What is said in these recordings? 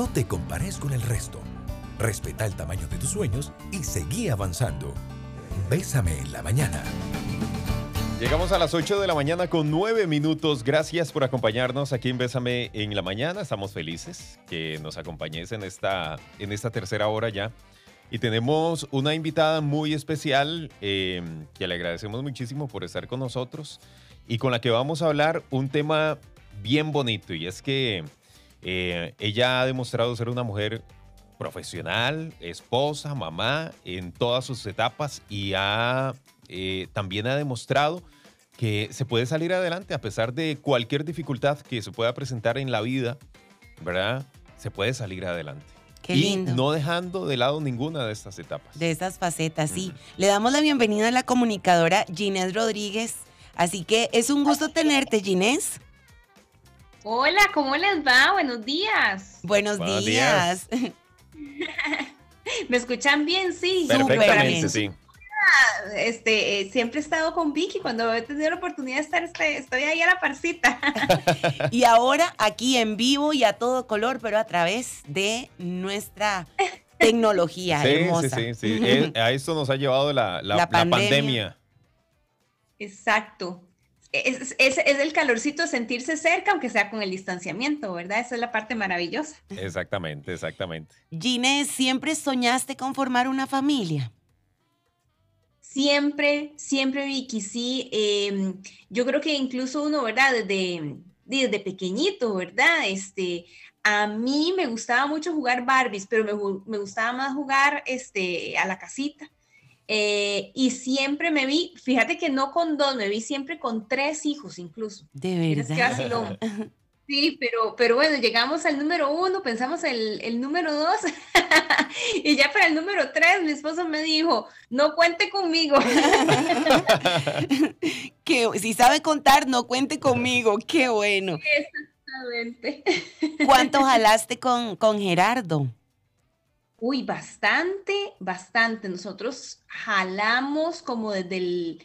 No te compares con el resto. Respeta el tamaño de tus sueños y seguí avanzando. Bésame en la mañana. Llegamos a las 8 de la mañana con 9 minutos. Gracias por acompañarnos aquí en Bésame en la mañana. Estamos felices que nos acompañes en esta, en esta tercera hora ya. Y tenemos una invitada muy especial eh, que le agradecemos muchísimo por estar con nosotros y con la que vamos a hablar un tema bien bonito y es que eh, ella ha demostrado ser una mujer profesional, esposa, mamá en todas sus etapas y ha, eh, también ha demostrado que se puede salir adelante a pesar de cualquier dificultad que se pueda presentar en la vida, ¿verdad? Se puede salir adelante. Qué y lindo. no dejando de lado ninguna de estas etapas. De esas facetas, sí. Le damos la bienvenida a la comunicadora Ginés Rodríguez. Así que es un gusto tenerte, Ginés. Hola, ¿cómo les va? Buenos días. Buenos, Buenos días. ¿Me escuchan bien? Sí. Perfectamente, sí. Este, eh, siempre he estado con Vicky. Cuando he tenido la oportunidad de estar, este- estoy ahí a la parcita. Y ahora aquí en vivo y a todo color, pero a través de nuestra tecnología Sí, hermosa. sí, sí, sí. Eh, a esto nos ha llevado la, la- La la pandemia. pandemia. Exacto. Es, es- es el calorcito de sentirse cerca, aunque sea con el distanciamiento, ¿verdad? Esa es la parte maravillosa. Exactamente, exactamente. Ginés, ¿siempre soñaste con formar una familia? Siempre, siempre, Vicky, sí. eh, yo creo que incluso uno, ¿verdad? Desde, desde pequeñito, ¿verdad? Este, a mí me gustaba mucho jugar Barbies, pero me, me gustaba más jugar este, a la casita. Eh, y siempre me vi, fíjate que no con dos, me vi siempre con tres hijos incluso. De verdad. Sí, pero, pero bueno, llegamos al número uno, pensamos el, el número dos, y ya para el número tres, mi esposo me dijo, no cuente conmigo. Que si sabe contar, no cuente conmigo. Qué bueno. Exactamente. ¿Cuánto jalaste con, con Gerardo? Uy, bastante, bastante. Nosotros jalamos como desde el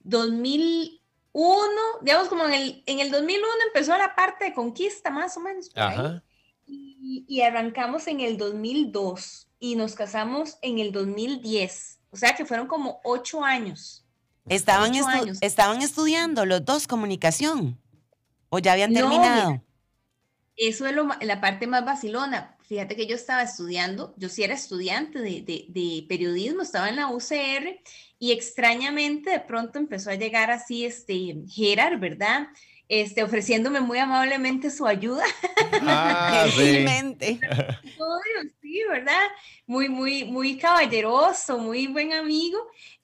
2001, digamos como en el, en el 2001 empezó la parte de conquista, más o menos. por ahí. Ajá. Y, y arrancamos en el 2002 y nos casamos en el 2010. O sea que fueron como ocho años. ¿Estaban, Ocho estu- años. ¿Estaban estudiando los dos comunicación? ¿O ya habían No, terminado? Eso es lo la parte más vacilona. Fíjate que yo estaba estudiando, yo sí era estudiante de, de- periodismo, estaba en la UCR y extrañamente de pronto empezó a llegar así este Gerard, ¿verdad? Este, ofreciéndome muy amablemente su ayuda. Ah, sí. Sí, ¿verdad? Muy, muy, muy caballeroso, muy buen amigo.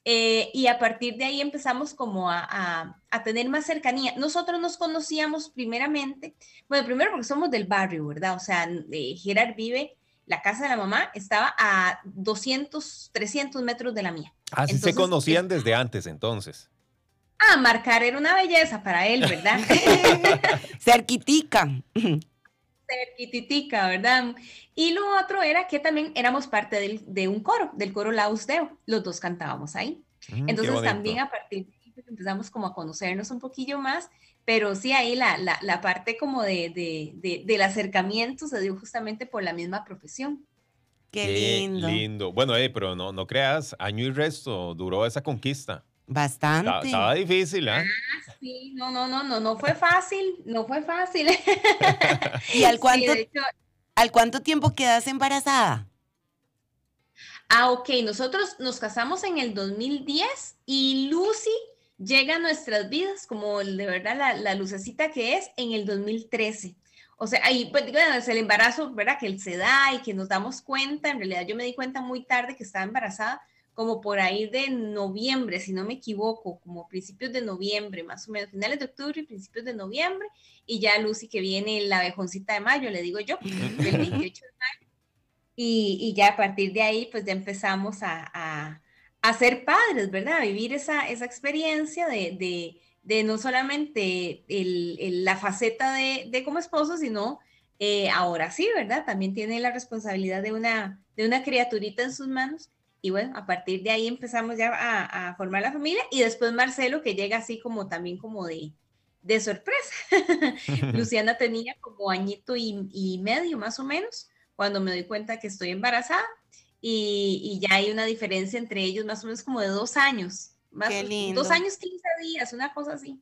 eh, y a partir de ahí empezamos como a, a- a tener más cercanía. Nosotros nos conocíamos primeramente, bueno, primero porque somos del barrio, ¿verdad? O sea, eh, Gerard vive, la casa de la mamá estaba a 200, 300 metros de la mía. Ah, sí se Entonces, conocían es- desde antes, entonces. Ah, marcar era una belleza para él, ¿verdad? Cerquitica. cerquititica, ¿verdad? Y lo otro era que también éramos parte del- de un coro, del coro Laus Deo. Los dos cantábamos ahí. Mm, Entonces también a partir de ahí pues, empezamos como a conocernos un poquillo más, pero sí ahí la, la, la parte como de, de, de- del acercamiento se dio justamente por la misma profesión. Qué, Qué lindo. lindo. Bueno, eh, pero no, no creas, año y resto duró esa conquista. Bastante. Estaba, estaba difícil, ¿ah? Sí, no, no, no, no, no fue fácil, no fue fácil. ¿Y al cuánto, hecho, al cuánto tiempo quedas embarazada? Ah, ok, nosotros nos casamos en el 2010 y Lucy llega a nuestras vidas como de verdad la, la lucecita que es en el 2013. O sea, ahí pues, bueno, es el embarazo, ¿verdad? Que él se da y que nos damos cuenta, en realidad yo me di cuenta muy tarde que estaba embarazada, como por ahí de noviembre, si no me equivoco, como principios de noviembre, más o menos, finales de octubre y principios de noviembre, y ya Lucy que viene la abejoncita de mayo, le digo yo, del 28 de mayo. Y, y ya a partir de ahí, pues ya empezamos a, a, a ser padres, ¿verdad? A vivir esa, esa experiencia de, de, de no solamente el, el- la faceta de, de como esposo, sino eh, ahora sí, ¿verdad? También tiene la responsabilidad de una, de una criaturita en sus manos. Y bueno, a partir de ahí empezamos ya a, a formar la familia y después Marcelo que llega así como también como de, de sorpresa. Luciana tenía como añito y, medio más o menos cuando me doy cuenta que estoy embarazada y, ya hay una diferencia entre ellos más o menos como de dos años. Más, Qué lindo. Dos años, quince días, una cosa así.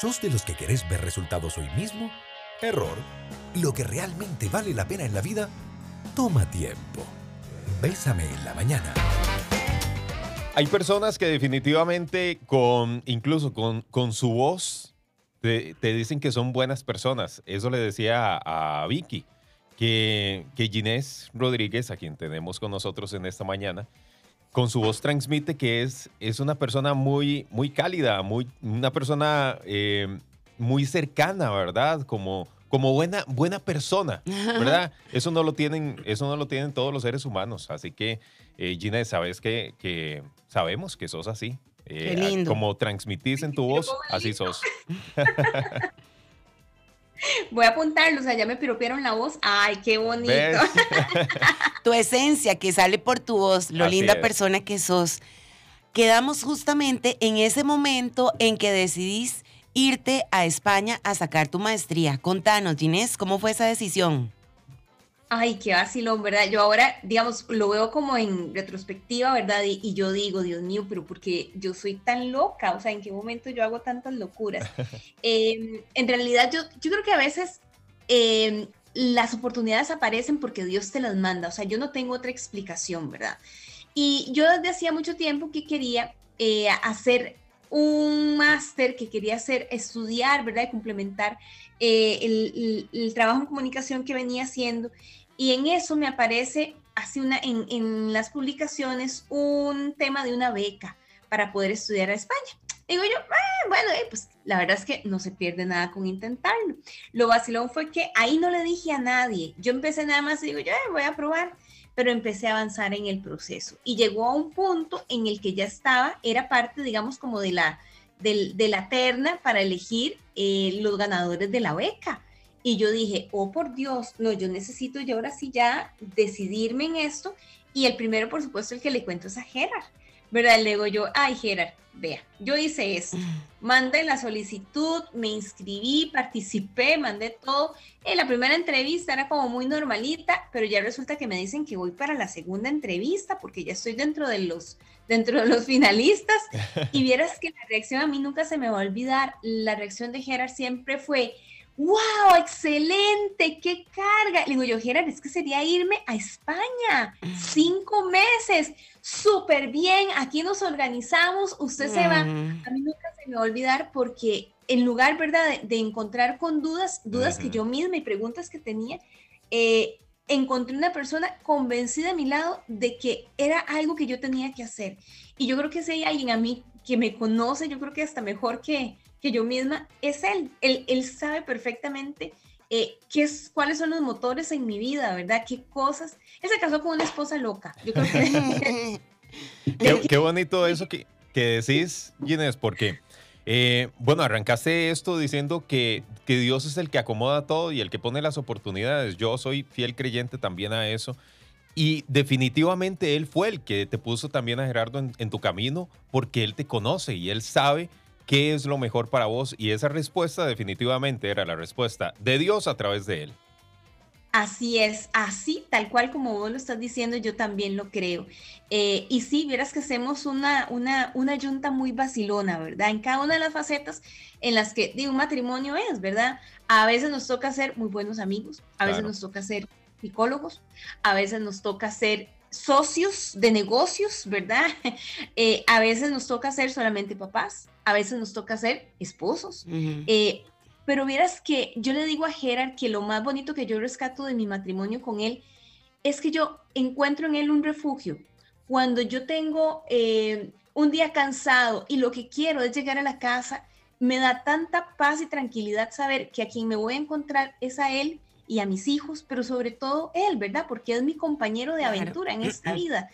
¿Sos de los que querés ver resultados hoy mismo? Error. Lo que realmente vale la pena en la vida toma tiempo. Bésame en la mañana. Hay personas que definitivamente con, incluso con, con su voz, te, te dicen que son buenas personas. Eso le decía a, Vicky, que, que Ginés Rodríguez, a quien tenemos con nosotros en esta mañana, con su voz transmite que es, es una persona muy, muy cálida, muy, una persona eh, muy cercana, ¿verdad? Como, como buena, buena persona, ¿verdad? Eso no lo tienen, eso no lo tienen todos los seres humanos. Así que, eh, Gina, sabes que, que sabemos que sos así. Qué Eh, lindo. Como transmitís en tu voz, así sos. Voy a apuntarlo, o sea, ya me piropearon la voz. Ay, qué bonito. ¿Ves? tu esencia que sale por tu voz, lo Así linda es. persona que sos. Quedamos justamente en ese momento en que decidís irte a España a sacar tu maestría. Contanos, Ginés, ¿cómo fue esa decisión? Ay, qué vacilón, ¿verdad? Yo ahora, digamos, lo veo como en retrospectiva, ¿verdad? Y, y yo digo, Dios mío, pero porque yo soy tan loca, o sea, ¿en qué momento yo hago tantas locuras? Eh, en realidad, yo, yo creo que a veces eh, las oportunidades aparecen porque Dios te las manda, o sea, yo no tengo otra explicación, ¿verdad? Y yo desde hacía mucho tiempo que quería eh, hacer un máster, que quería hacer, estudiar, ¿verdad? Y complementar eh, el, el- trabajo en comunicación que venía haciendo. Y en eso me aparece, hace una, en, en las publicaciones, un tema de una beca para poder estudiar a España. Digo yo, "Ah, bueno, eh, pues la verdad es que no se pierde nada con intentarlo. Lo vacilón fue que ahí no le dije a nadie. Yo empecé nada más y digo, yo "Eh, voy a probar, pero empecé a avanzar en el proceso. Y llegó a un punto en el que ya estaba, era parte, digamos, como de la, del- de la terna para elegir eh, los ganadores de la beca. Y yo dije, oh por Dios, no, yo necesito yo ahora sí ya decidirme en esto. Y el primero, por supuesto, el que le cuento es a Gerard, ¿verdad? Le digo yo, ay Gerard, vea, yo hice eso, mandé la solicitud, me inscribí, participé, mandé todo. En la primera entrevista era como muy normalita, pero ya resulta que me dicen que voy para la segunda entrevista porque ya estoy dentro de los dentro de los finalistas y vieras que la reacción a mí nunca se me va a olvidar. La reacción de Gerard siempre fue, wow, excelente, qué carga. Le digo yo, Gerard, es que sería irme a España, cinco meses, súper bien, aquí nos organizamos, usted se va. Mm. A mí nunca se me va a olvidar porque en lugar, ¿verdad?, de, de encontrar con dudas, dudas que yo misma y preguntas que tenía, eh, encontré una persona convencida a mi lado de que era algo que yo tenía que hacer. Y yo creo que si hay alguien a mí que me conoce, yo creo que hasta mejor que, que yo misma, es él. Él, él sabe perfectamente eh, qué es, cuáles son los motores en mi vida, ¿verdad? ¿Qué cosas? Él se casó con una esposa loca. Yo creo que... Qué, qué bonito eso que, que decís, Ginés, porque, eh, bueno, arrancaste esto diciendo que, que Dios es el que acomoda todo y el que pone las oportunidades. Yo soy fiel creyente también a eso. Y definitivamente Él fue el que te puso también a Gerardo en, en tu camino porque Él te conoce y Él sabe qué es lo mejor para vos. Y esa respuesta definitivamente era la respuesta de Dios a través de Él. Así es, así, tal cual como vos lo estás diciendo, yo también lo creo. Eh, y sí, vieras que hacemos una, una, una yunta muy vacilona, ¿verdad? En cada una de las facetas en las que digo, un matrimonio es, ¿verdad? A veces nos toca ser muy buenos amigos, a veces Claro. nos toca ser psicólogos, a veces nos toca ser socios de negocios, ¿verdad? Eh, a veces nos toca ser solamente papás, a veces nos toca ser esposos, eh, pero vieras que yo le digo a Gerard que lo más bonito que yo rescato de mi matrimonio con él es que yo encuentro en él un refugio. Cuando yo tengo eh, un día cansado y lo que quiero es llegar a la casa, me da tanta paz y tranquilidad saber que a quien me voy a encontrar es a él y a mis hijos, pero sobre todo él, ¿verdad? Porque es mi compañero de aventura en esta vida.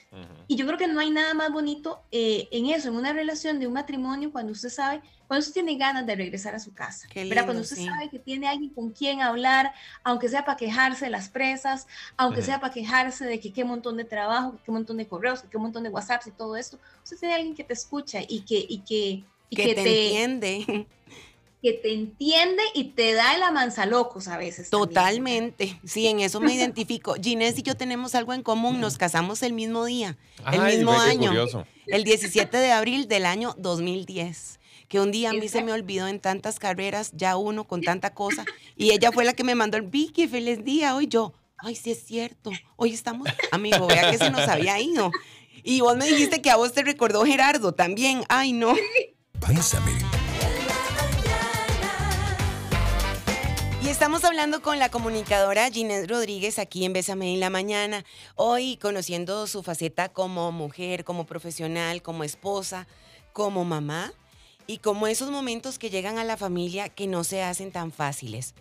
Y yo creo que no hay nada más bonito eh, en eso, en una relación de un matrimonio, cuando usted sabe, cuando usted tiene ganas de regresar a su casa, Qué ¿verdad? lindo, Cuando usted sí. sabe que tiene alguien con quien hablar, aunque sea para quejarse de las presas, aunque Ujú. sea para quejarse de que qué montón de trabajo, que qué montón de correos, que qué montón de WhatsApps y todo esto, usted tiene alguien que te escucha y que, y que, y que te entiende. Que te entiende y te da el amanzalocos a veces. Totalmente, sí, en eso me identifico. Ginés y yo tenemos algo en común, nos casamos el mismo día, el mismo año, el 17 de abril del año 2010 que un día a mí se me olvidó en tantas carreras, ya uno con tanta cosa, y ella fue la que me mandó el Vicky, feliz día, hoy yo, ay, sí es cierto, hoy estamos, amigo, vea que se nos había ido. Y vos me dijiste que a vos te recordó Gerardo también, ay, no. Bésame estamos hablando con la comunicadora Ginés Rodríguez aquí en Bésame en la Mañana. Hoy conociendo su faceta como mujer, como profesional, como esposa, como mamá y como esos momentos que llegan a la familia que no se hacen tan fáciles.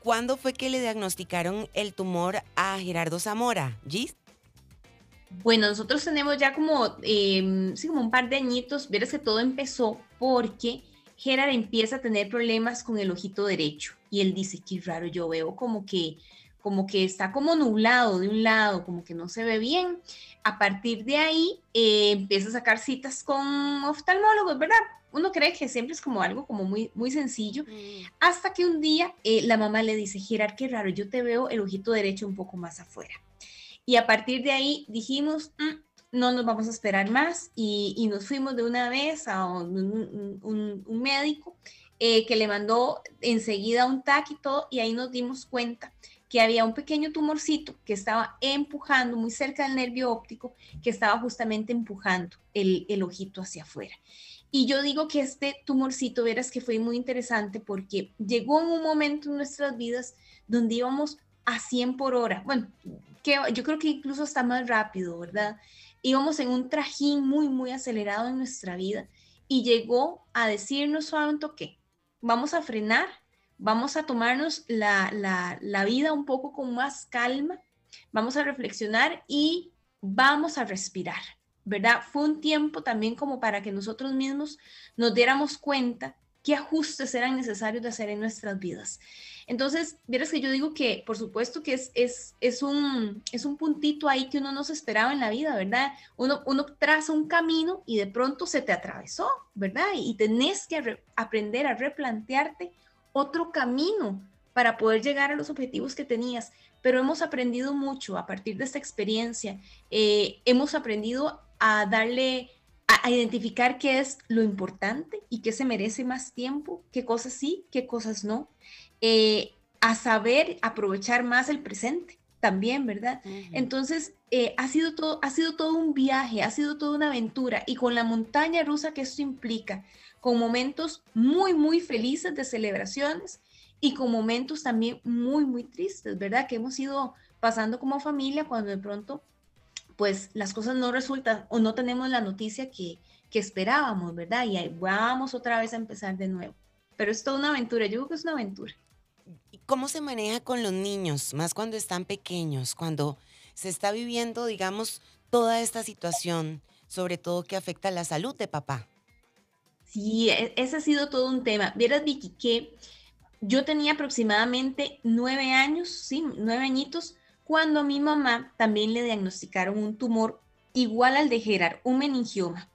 ¿Cuándo fue que le diagnosticaron el tumor a Gerardo Zamora? ¿Gis? Bueno, nosotros tenemos ya como, em, como un par de añitos. Verás que todo empezó porque Gerard empieza a tener problemas con el ojito derecho y él dice, qué raro, yo veo como que, como que está como nublado de un lado, como que no se ve bien. A partir de ahí eh, empieza a sacar citas con oftalmólogos, ¿verdad? Uno cree que siempre es como algo como muy, muy sencillo, mm. hasta que un día eh, la mamá le dice, Gerard, qué raro, yo te veo el ojito derecho un poco más afuera. Y a partir de ahí dijimos, mm, no nos vamos a esperar más y, nos fuimos de una vez a un, médico eh, que le mandó enseguida un TAC y todo y ahí nos dimos cuenta que había un pequeño tumorcito que estaba empujando muy cerca del nervio óptico, que estaba justamente empujando el, el ojito hacia afuera. Y yo digo que este tumorcito, verás que fue muy interesante porque llegó en un momento en nuestras vidas donde íbamos a 100 por hora. Bueno, que yo creo que incluso está más rápido, ¿verdad? Íbamos en un trajín muy, muy acelerado en nuestra vida y llegó a decirnos suave un toque, vamos a frenar, vamos a tomarnos la, la, la vida un poco con más calma, vamos a reflexionar y vamos a respirar, ¿verdad? Fue un tiempo también como para que nosotros mismos nos diéramos cuenta qué ajustes eran necesarios de hacer en nuestras vidas. Entonces, vieras que yo digo que, por supuesto que es, es, es, un, es un puntito ahí que uno no se esperaba en la vida, ¿verdad? Uno, uno traza un camino y de pronto se te atravesó, ¿verdad? Y, tenés que aprender a replantearte otro camino para poder llegar a los objetivos que tenías. Pero hemos aprendido mucho a partir de esta experiencia. Eh, hemos aprendido a darle a, identificar qué es lo importante y qué se merece más tiempo, qué cosas sí, qué cosas no. Eh, a saber aprovechar más el presente también, ¿verdad? Entonces, eh, ha, sido todo, ha sido todo un viaje, ha sido toda una aventura y con la montaña rusa que esto implica, con momentos muy, muy felices de celebraciones y con momentos también muy, muy tristes, ¿verdad? Que hemos ido pasando como familia cuando de pronto, pues las cosas no resultan o no tenemos la noticia que, que esperábamos, ¿verdad? Y ahí vamos otra vez a empezar de nuevo. Pero es toda una aventura, yo creo que es una aventura. ¿Cómo se maneja con los niños, más cuando están pequeños, cuando se está viviendo, digamos, toda esta situación, sobre todo que afecta a la salud de papá? Sí, e, ese ha sido todo un tema. Vieras, Vicky, que yo tenía aproximadamente nueve años, sí, nueve añitos, cuando a mi mamá también le diagnosticaron un tumor igual al de Gerard, un meningioma.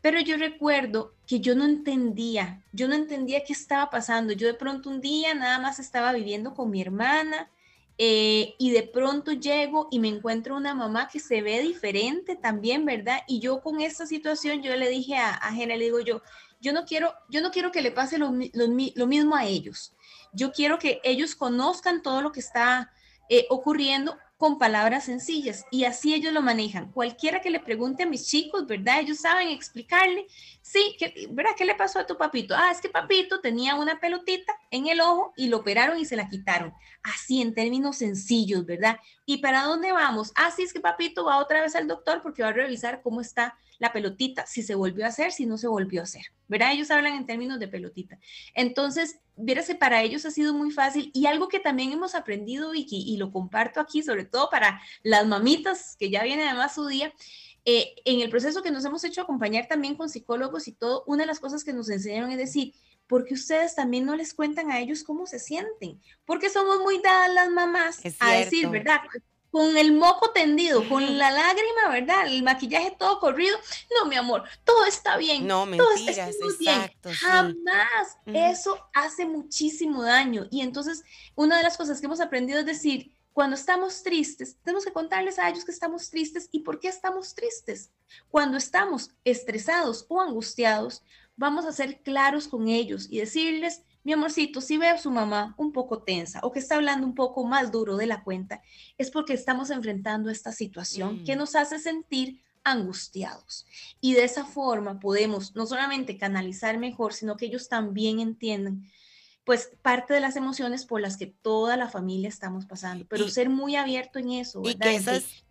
Pero yo recuerdo que yo no entendía, yo no entendía qué estaba pasando. Yo de pronto un día nada más estaba viviendo con mi hermana eh, y de pronto llego y me encuentro una mamá que se ve diferente también, ¿verdad? Y yo con esta situación, yo le dije a, a le digo yo, yo no quiero, yo no quiero que le pase lo, mismo a ellos. Yo quiero que ellos conozcan todo lo que está eh, ocurriendo con palabras sencillas y así ellos lo manejan. Cualquiera que le pregunte a mis chicos, ¿verdad? Ellos saben explicarle, sí, ¿verdad? ¿Qué le pasó a tu papito? Ah, es que papito tenía una pelotita en el ojo y lo operaron y se la quitaron. Así en términos sencillos, ¿verdad? ¿Y para dónde vamos? Ah, sí, es que papito va otra vez al doctor porque va a revisar cómo está la pelotita, si se volvió a hacer, si no se volvió a hacer, ¿verdad? Ellos hablan en términos de pelotita. Entonces, que para ellos ha sido muy fácil y algo que también hemos aprendido, Vicky, y lo comparto aquí, sobre todo para las mamitas, que ya viene además su día, eh, en el proceso que nos hemos hecho acompañar también con psicólogos y todo, una de las cosas que nos enseñaron es decir, porque ustedes también no les cuentan a ellos cómo se sienten, porque somos muy dadas las mamás a decir, ¿verdad? Con el moco tendido, con la lágrima, ¿verdad? El maquillaje todo corrido. No, mi amor, todo está bien. No, mentiras, exacto. Jamás. Eso hace muchísimo daño. Y entonces, una de las cosas que hemos aprendido es decir, cuando estamos tristes, tenemos que contarles a ellos que estamos tristes y por qué estamos tristes. Cuando estamos estresados o angustiados, vamos a ser claros con ellos y decirles, mi amorcito, si veo a su mamá un poco tensa o que está hablando un poco más duro de la cuenta, es porque estamos enfrentando esta situación que mm. nos hace sentir angustiados. Y de esa forma podemos no solamente canalizar mejor, sino que ellos también entiendan pues parte de las emociones por las que toda la familia estamos pasando, pero ser muy abierto en eso. Y que es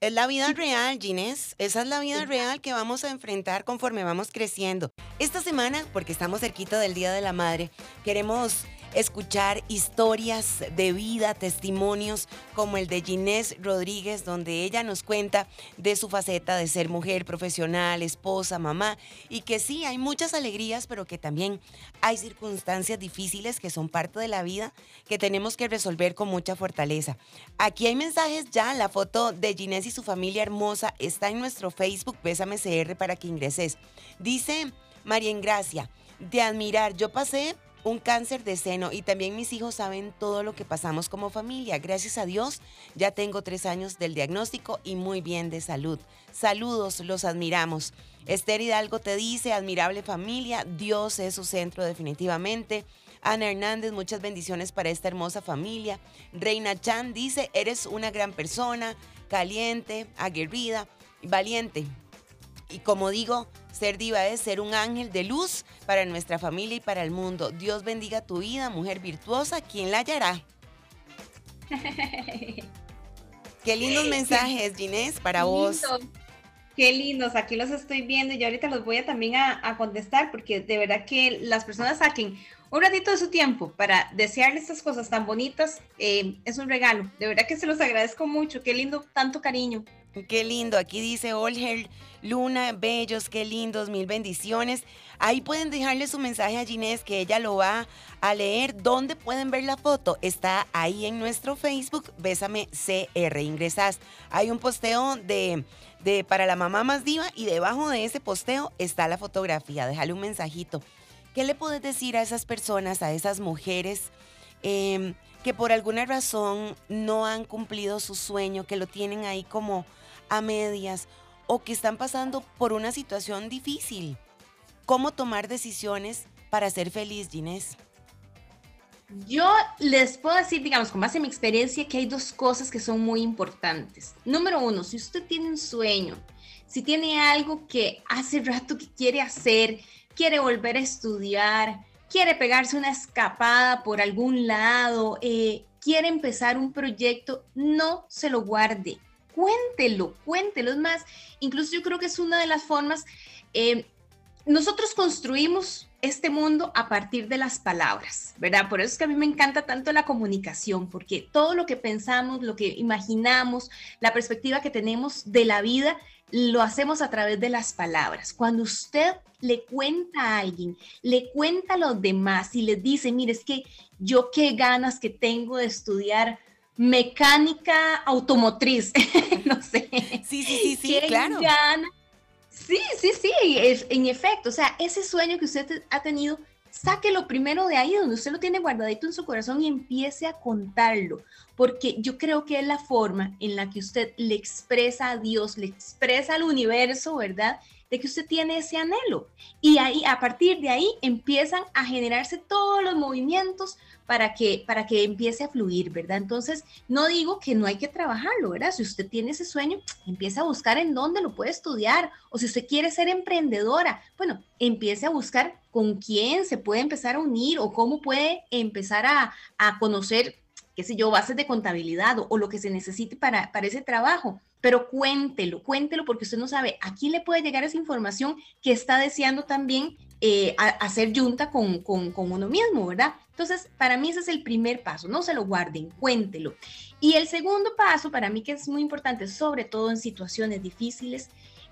la vida real, Ginés. Esa es la vida real que vamos a enfrentar conforme vamos creciendo. Esta semana, porque estamos cerquita del Día de la Madre, queremos escuchar historias de vida, testimonios como el de Ginés Rodríguez, donde ella nos cuenta de su faceta de ser mujer profesional, esposa, mamá, y que sí, hay muchas alegrías, pero que también hay circunstancias difíciles que son parte de la vida que tenemos que resolver con mucha fortaleza. Aquí hay mensajes ya, la foto de Ginés y su familia hermosa está en nuestro Facebook, Bésame CR para que ingreses. Dice María Ingracia, de admirar, yo pasé un cáncer de seno y también mis hijos saben todo lo que pasamos como familia. Gracias a Dios ya tengo tres años del diagnóstico y muy bien de salud. Saludos, los admiramos. Esther Hidalgo te dice, admirable familia, Dios es su centro definitivamente. Ana Hernández, muchas bendiciones para esta hermosa familia. Reina Chan dice, eres una gran persona, caliente, aguerrida, valiente. Y como digo, ser diva es ser un ángel de luz para nuestra familia y para el mundo. Dios bendiga tu vida, mujer virtuosa, ¿quién la hallará? Qué lindos mensajes, Ginés, para vos. Qué lindos, aquí los estoy viendo y ahorita los voy a también a, contestar porque de verdad que las personas saquen un ratito de su tiempo para desearle estas cosas tan bonitas eh, es un regalo. De verdad que se los agradezco mucho. Qué lindo, tanto cariño. Qué lindo. Aquí dice Olger Luna, bellos, qué lindos, mil bendiciones. Ahí pueden dejarle su mensaje a Ginés que ella lo va a leer. ¿Dónde pueden ver la foto? Está ahí en nuestro Facebook, Bésame CR. Ingresas. Hay un posteo de, de para la mamá más diva y debajo de ese posteo está la fotografía. Déjale un mensajito. ¿Qué le puedes decir a esas personas, a esas mujeres? Em, que por alguna razón no han cumplido su sueño, que lo tienen ahí como a medias o que están pasando por una situación difícil. ¿Cómo tomar decisiones para ser feliz, Ginés? Yo les puedo decir, digamos, con base en mi experiencia, que hay dos cosas que son muy importantes. Número uno, si usted tiene un sueño, si tiene algo que hace rato que quiere hacer, quiere volver a estudiar, quiere pegarse una escapada por algún lado, eh, quiere empezar un proyecto, no se lo guarde cuéntelo, cuéntelo. Es más, incluso yo creo que es una de las formas, eh, nosotros construimos este mundo a partir de las palabras, ¿verdad? Por eso es que a mí me encanta tanto la comunicación, porque todo lo que pensamos, lo que imaginamos, la perspectiva que tenemos de la vida, lo hacemos a través de las palabras. Cuando usted le cuenta a alguien, le cuenta a los demás y les dice, mire, es que yo qué ganas que tengo de estudiar mecánica automotriz, no sé. Sí, sí, sí, sí, claro. Sí, sí, sí, es, en efecto, o sea, ese sueño que usted ha tenido, sáquelo primero de ahí, donde usted lo tiene guardadito en su corazón y empiece a contarlo, porque yo creo que es la forma en la que usted le expresa a Dios, le expresa al universo, ¿verdad? de que usted tiene ese anhelo. Y ahí, a partir de ahí, empiezan a generarse todos los movimientos para que, para que empiece a fluir, ¿verdad? Entonces, no digo que no hay que trabajarlo, ¿verdad? Si usted tiene ese sueño, empieza a buscar en dónde lo puede estudiar. O si usted quiere ser emprendedora, bueno, empiece a buscar con quién se puede empezar a unir o cómo puede empezar a, a conocer qué sé yo, bases de contabilidad o, lo que se necesite para, para ese trabajo. Pero cuéntelo, cuéntelo porque usted no sabe a quién le puede llegar esa información que está deseando también eh, hacer junta con, con, con, uno mismo, ¿verdad? Entonces, para mí ese es el primer paso, no se lo guarden, cuéntelo. Y el segundo paso, para mí que es muy importante, sobre todo en situaciones difíciles,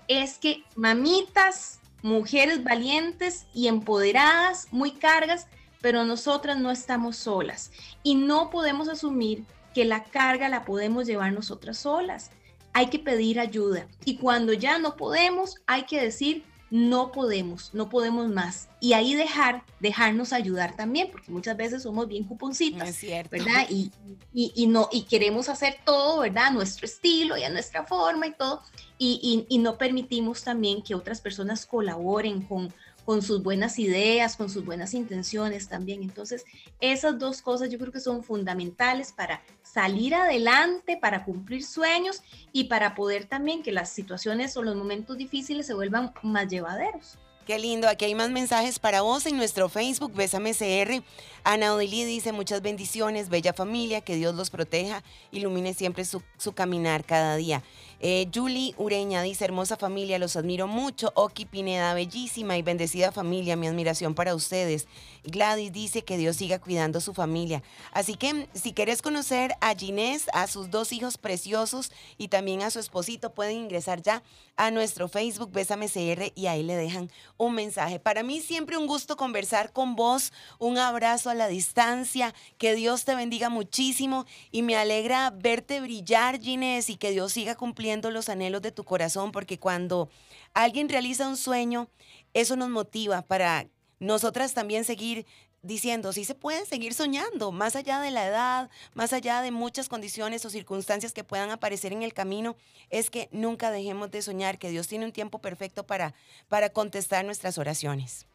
es que mamitas, mujeres valientes y empoderadas, muy cargas, pero nosotras no estamos solas y no podemos asumir que la carga la podemos llevar nosotras solas. Hay que pedir ayuda y cuando ya no podemos, hay que decir, no podemos, no podemos más. Y ahí dejar, dejarnos ayudar también, porque muchas veces somos bien cuponcitas, ¿verdad? Y, y, no, y queremos hacer todo, ¿verdad? A nuestro estilo y a nuestra forma y todo, y, y no permitimos también que otras personas colaboren con, con sus buenas ideas, con sus buenas intenciones también. Entonces, esas dos cosas yo creo que son fundamentales para salir adelante, para cumplir sueños y para poder también que las situaciones o los momentos difíciles se vuelvan más llevaderos. Qué lindo, aquí hay más mensajes para vos en nuestro Facebook, Bésame CR. Ana Odili dice muchas bendiciones, bella familia, que Dios los proteja, ilumine siempre su, su caminar cada día. Eh, Julie Ureña dice, hermosa familia, los admiro mucho. Oki Pineda, bellísima y bendecida familia, mi admiración para ustedes. Gladys dice que Dios siga cuidando su familia. Así que si quieres conocer a Ginés, a sus dos hijos preciosos y también a su esposito, pueden ingresar ya a nuestro Facebook, Bésame CR, y ahí le dejan un mensaje. Para mí siempre un gusto conversar con vos, un abrazo a la distancia, que Dios te bendiga muchísimo y me alegra verte brillar, Ginés, y que Dios siga cumpliendo los anhelos de tu corazón, porque cuando alguien realiza un sueño, eso nos motiva para nosotras también seguir diciendo, sí se puede seguir soñando, más allá de la edad, más allá de muchas condiciones o circunstancias que puedan aparecer en el camino, es que nunca dejemos de soñar, que Dios tiene un tiempo perfecto para, para contestar nuestras oraciones.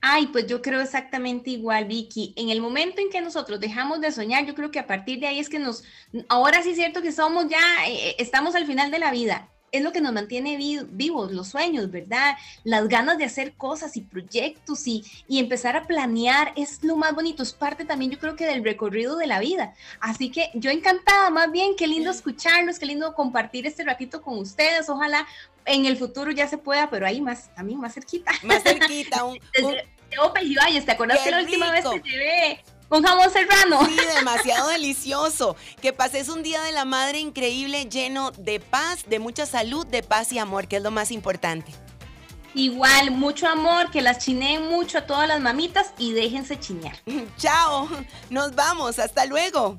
Ay, pues yo creo exactamente igual, Vicky. En el momento en que nosotros dejamos de soñar, yo creo que a partir de ahí es que nos, ahora sí es cierto que somos ya, eh, eh, estamos al final de la vida. Es lo que nos mantiene vivos, los sueños, ¿verdad? Las ganas de hacer cosas y proyectos y, y empezar a planear es lo más bonito, es parte también yo creo que del recorrido de la vida. Así que yo encantada, más bien, qué lindo escucharlos, qué lindo compartir este ratito con ustedes. Ojalá en el futuro ya se pueda, pero ahí más, a mí más cerquita. Más cerquita, un... un... ¿te acuerdas que la última vez te llevé un jamón serrano? Sí, demasiado delicioso. Que pases un día de la madre increíble, lleno de paz, de mucha salud, de paz y amor, que es lo más importante. Igual, mucho amor, que las chineen mucho a todas las mamitas y déjense chinear. Chao, nos vamos, hasta luego.